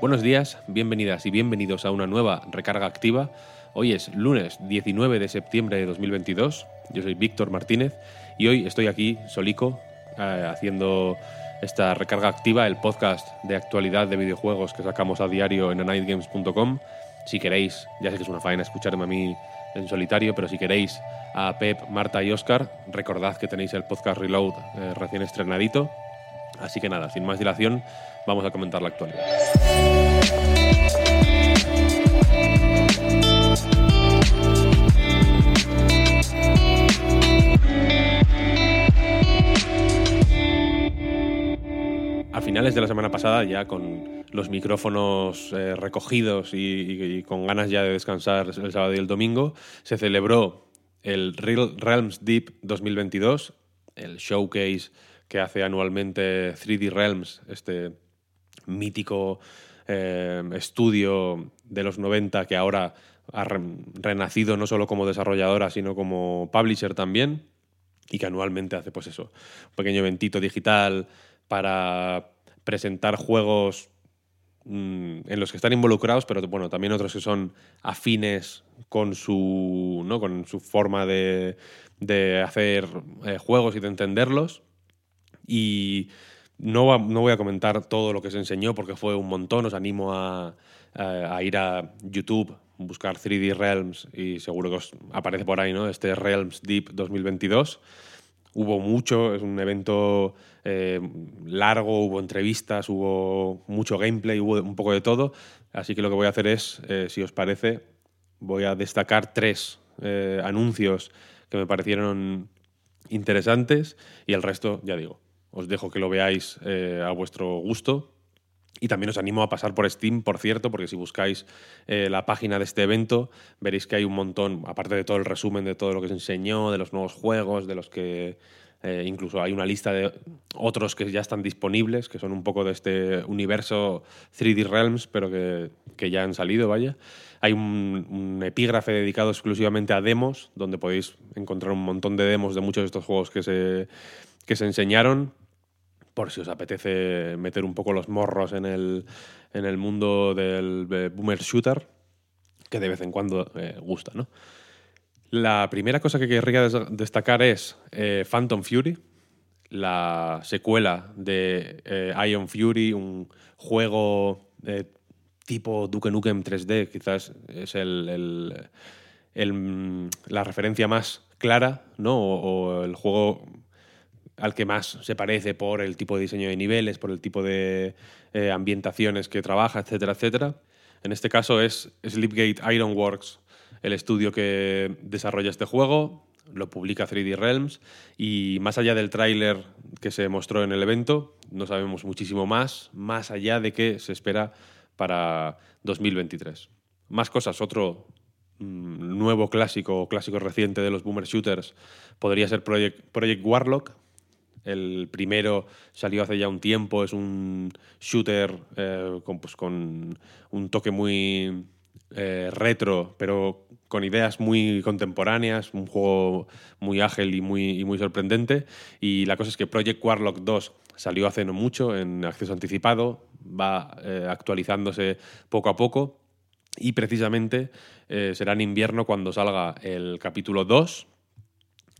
Buenos días, bienvenidas y bienvenidos a una nueva recarga activa. Hoy es lunes 19 de septiembre de 2022. Yo soy Víctor Martínez y hoy estoy aquí, solico, eh, haciendo esta recarga activa, el podcast de actualidad de videojuegos que sacamos a diario en anightgames.com. Si queréis, ya sé que es una faena escucharme a mí en solitario, pero si queréis a Pep, Marta y Oscar, recordad que tenéis el podcast Reload eh, recién estrenadito. Así que nada, sin más dilación, vamos a comentar la actualidad. A finales de la semana pasada, ya con los micrófonos eh, recogidos y, y- con ganas ya de descansar el sábado y el domingo, se celebró el Real Realms Deep 2022, el showcase que hace anualmente 3D Realms, este mítico eh, estudio de los 90 que ahora ha re- renacido no solo como desarrolladora, sino como publisher también, y que anualmente hace pues eso, un pequeño eventito digital para presentar juegos mm, en los que están involucrados, pero bueno, también otros que son afines con su, ¿no? con su forma de, de hacer eh, juegos y de entenderlos. Y no, no voy a comentar todo lo que se enseñó porque fue un montón. Os animo a ir a YouTube, buscar 3D Realms y seguro que os aparece por ahí, ¿no? Este Realms Deep 2022. Hubo mucho, es un evento eh, largo, hubo entrevistas, hubo mucho gameplay, hubo un poco de todo. Así que lo que voy a hacer es, eh, si os parece, voy a destacar tres eh, anuncios que me parecieron interesantes y el resto, ya digo, os dejo que lo veáis eh, a vuestro gusto. Y también os animo a pasar por Steam, por cierto, porque si buscáis eh, la página de este evento, veréis que hay un montón, aparte de todo el resumen de todo lo que se enseñó, de los nuevos juegos, de los que eh, incluso hay una lista de otros que ya están disponibles, que son un poco de este universo 3D Realms, pero que, que ya han salido, vaya. Hay un, un epígrafe dedicado exclusivamente a demos, donde podéis encontrar un montón de demos de muchos de estos juegos que se, que se enseñaron por si os apetece meter un poco los morros en el, en el mundo del eh, boomer shooter, que de vez en cuando eh, gusta, ¿no? La primera cosa que querría des- destacar es eh, Phantom Fury, la secuela de eh, Iron Fury, un juego tipo Duke Nukem 3D, quizás es el, el- la referencia más clara, ¿no? O el juego al que más se parece por el tipo de diseño de niveles, por el tipo de eh, ambientaciones que trabaja, etcétera, etcétera. En este caso es Sleepgate Ironworks, el estudio que desarrolla este juego, lo publica 3D Realms y más allá del tráiler que se mostró en el evento, no sabemos muchísimo más, más allá de que se espera para 2023. Más cosas, otro mm, nuevo clásico o clásico reciente de los boomer shooters podría ser Project, Project Warlock, el primero salió hace ya un tiempo, es un shooter eh, con, pues, con un toque muy eh, retro, pero con ideas muy contemporáneas, un juego muy ágil y muy, y muy sorprendente. Y la cosa es que Project Warlock 2 salió hace no mucho en acceso anticipado, va eh, actualizándose poco a poco y precisamente será en invierno cuando salga el capítulo 2,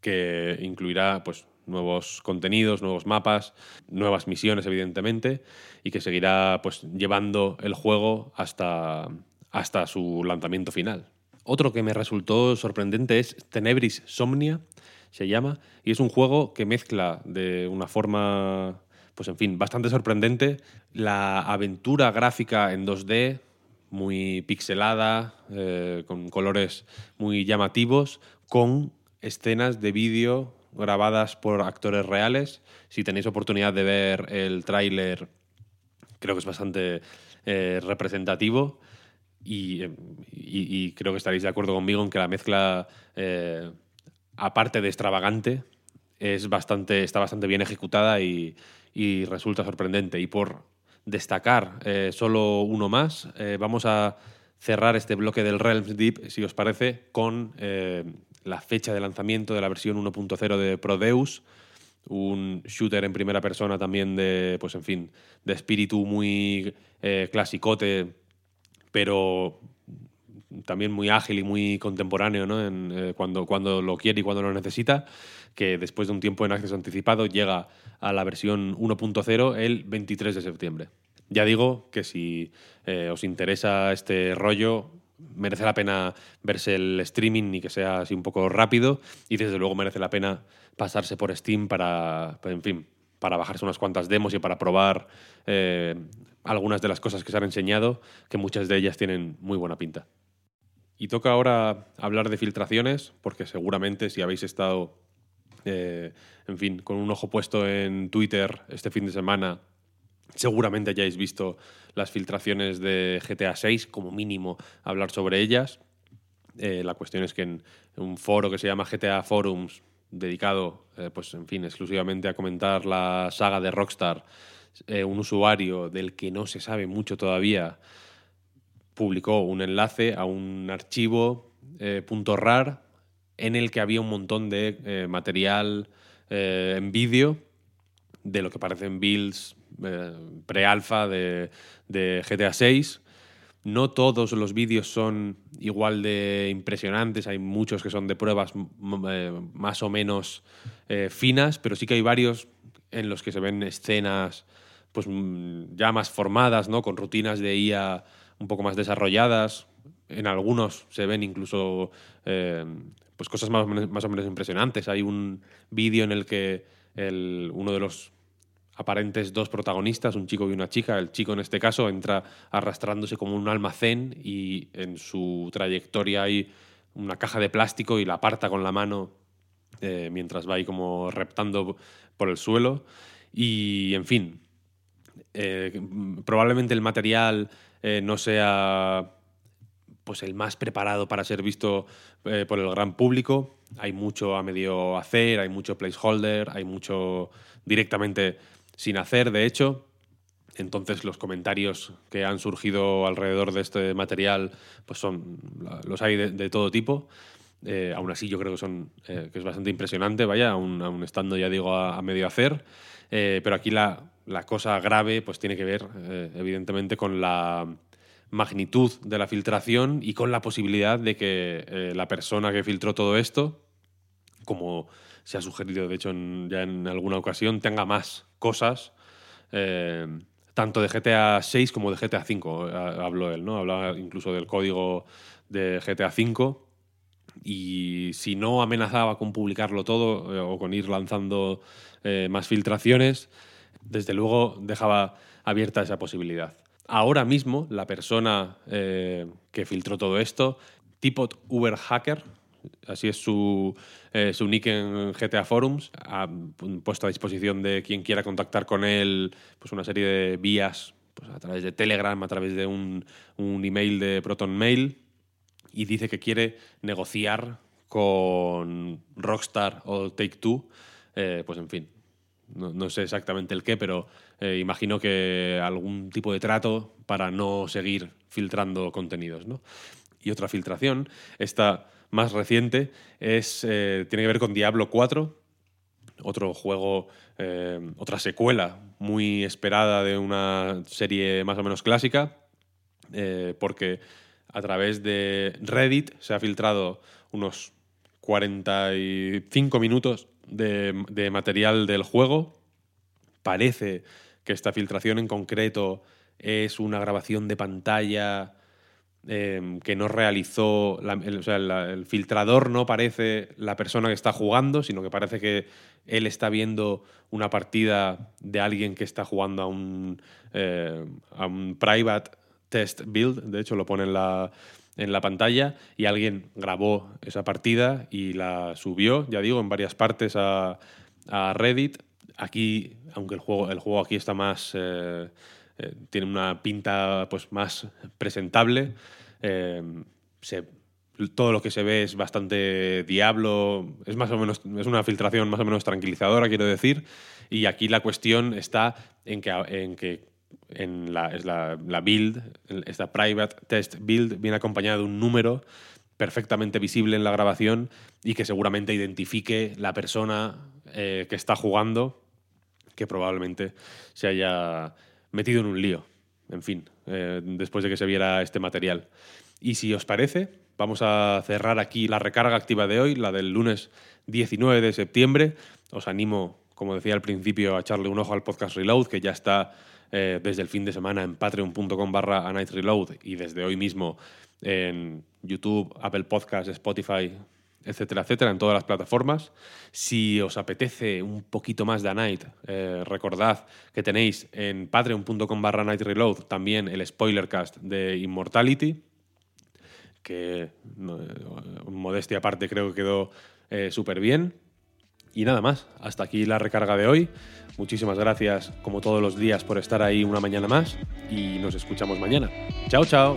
que incluirá pues, nuevos contenidos, nuevos mapas, nuevas misiones, evidentemente, y que seguirá pues, llevando el juego hasta, hasta su lanzamiento final. Otro que me resultó sorprendente es Tenebris Somnia, se llama, y es un juego que mezcla de una forma, pues en fin, bastante sorprendente la aventura gráfica en 2D, muy pixelada, eh, con colores muy llamativos, con escenas de vídeo grabadas por actores reales. Si tenéis oportunidad de ver el tráiler, creo que es bastante eh, representativo. Y, creo que estaréis de acuerdo conmigo en que la mezcla, eh, aparte de extravagante, es bastante, está bastante bien ejecutada y, resulta sorprendente. Y por destacar eh, solo uno más, vamos a cerrar este bloque del Realms Deep, si os parece, con eh, la fecha de lanzamiento de la versión 1.0 de Prodeus, un shooter en primera persona también de, pues en fin, de espíritu muy eh, clasicote, pero también muy ágil y muy contemporáneo ¿no? eh, cuando, cuando lo quiere y cuando lo necesita, que después de un tiempo en acceso anticipado llega a la versión 1.0 el 23 de septiembre. Ya digo que si eh, os interesa este rollo, merece la pena verse el streaming y que sea así un poco rápido y desde luego merece la pena pasarse por Steam para, en fin, para bajarse unas cuantas demos y para probar eh, algunas de las cosas que se han enseñado, que muchas de ellas tienen muy buena pinta. Y toca ahora hablar de filtraciones, porque seguramente si habéis estado, eh, en fin, con un ojo puesto en Twitter este fin de semana, seguramente hayáis visto las filtraciones de GTA 6, como mínimo hablar sobre ellas. Eh, la cuestión es que en un foro que se llama GTA Forums, dedicado, eh, pues en fin, exclusivamente a comentar la saga de Rockstar, eh, un usuario del que no se sabe mucho todavía publicó un enlace a un archivo .rar en el que había un montón de material en vídeo de lo que parecen builds eh, pre-alfa de, GTA 6. No todos los vídeos son igual de impresionantes, hay muchos que son de pruebas eh, más o menos eh, finas, pero sí que hay varios en los que se ven escenas pues mm, ya más formadas, ¿no? Con rutinas de IA un poco más desarrolladas. En algunos se ven incluso pues cosas más o, menos, más o menos impresionantes. Hay un vídeo en el que el- uno de los aparentes dos protagonistas, un chico y una chica. El chico en este caso entra arrastrándose como un almacén y en su trayectoria hay una caja de plástico y la aparta con la mano eh, mientras va ahí como reptando por el suelo. Y en fin, eh, probablemente el material eh, no sea pues el más preparado para ser visto por el gran público. Hay mucho a medio hacer, hay mucho placeholder, hay mucho directamente sin hacer, de hecho. Entonces los comentarios que han surgido alrededor de este material pues son los hay de, todo tipo. Eh, aún así yo creo que son eh, que es bastante impresionante, vaya, aún, estando ya digo a, medio hacer. Eh, pero aquí la, la, cosa grave pues tiene que ver evidentemente con la magnitud de la filtración y con la posibilidad de que la persona que filtró todo esto, como se ha sugerido de hecho ya en alguna ocasión, tenga más cosas, eh, tanto de GTA 6 como de GTA 5, habló él, ¿no? Hablaba incluso del código de GTA 5 y si no amenazaba con publicarlo todo eh, o con ir lanzando eh, más filtraciones, desde luego dejaba abierta esa posibilidad. Ahora mismo, la persona eh, que filtró todo esto, Tipot Uber Hacker, así es su, eh, su nick en GTA Forums, ha puesto a disposición de quien quiera contactar con él pues una serie de vías pues a través de Telegram, a través de un, un email de Proton Mail, y dice que quiere negociar con Rockstar o Take Two, eh, pues en fin, no, sé exactamente el qué, pero eh, imagino que algún tipo de trato para no seguir filtrando contenidos. ¿no? Y otra filtración, esta más reciente, es, eh, tiene que ver con Diablo 4, otro juego, eh, otra secuela muy esperada de una serie más o menos clásica, eh, porque a través de Reddit se ha filtrado unos 45 minutos de, de, material del juego. Parece que esta filtración en concreto es una grabación de pantalla eh, que no realizó, el, o sea, el, filtrador no parece la persona que está jugando, sino que parece que él está viendo una partida de alguien que está jugando a un, eh, a un private test build, de hecho lo pone en la, en la pantalla y alguien grabó esa partida y la subió, ya digo, en varias partes a, a Reddit. Aquí, aunque el juego, el juego aquí está más... eh, eh, tiene una pinta pues más presentable. eh, se- todo lo que se ve es bastante diablo, es más o menos es una filtración más o menos tranquilizadora, quiero decir. Y aquí la cuestión está en que, en que la, es la build, esta private test build, viene acompañada de un número perfectamente visible en la grabación y que seguramente identifique la persona eh, que está jugando, que probablemente se haya metido en un lío. En fin, eh, después de que se viera este material. Y si os parece, vamos a cerrar aquí la recarga activa de hoy, la del lunes 19 de septiembre. Os animo, como decía al principio, a echarle un ojo al podcast Reload, que ya está eh, desde el fin de semana en patreon.com barra a night reload y desde hoy mismo en YouTube, Apple Podcasts, Spotify, etcétera, etcétera, en todas las plataformas. Si os apetece un poquito más de A Night, eh, recordad que tenéis en patreon.com barra Night Reload también el spoilercast de Immortality, que eh, modestia aparte creo que quedó eh, súper bien. Y nada más, hasta aquí la recarga de hoy. Muchísimas gracias, como todos los días, por estar ahí una mañana más y nos escuchamos mañana. Chao, chao.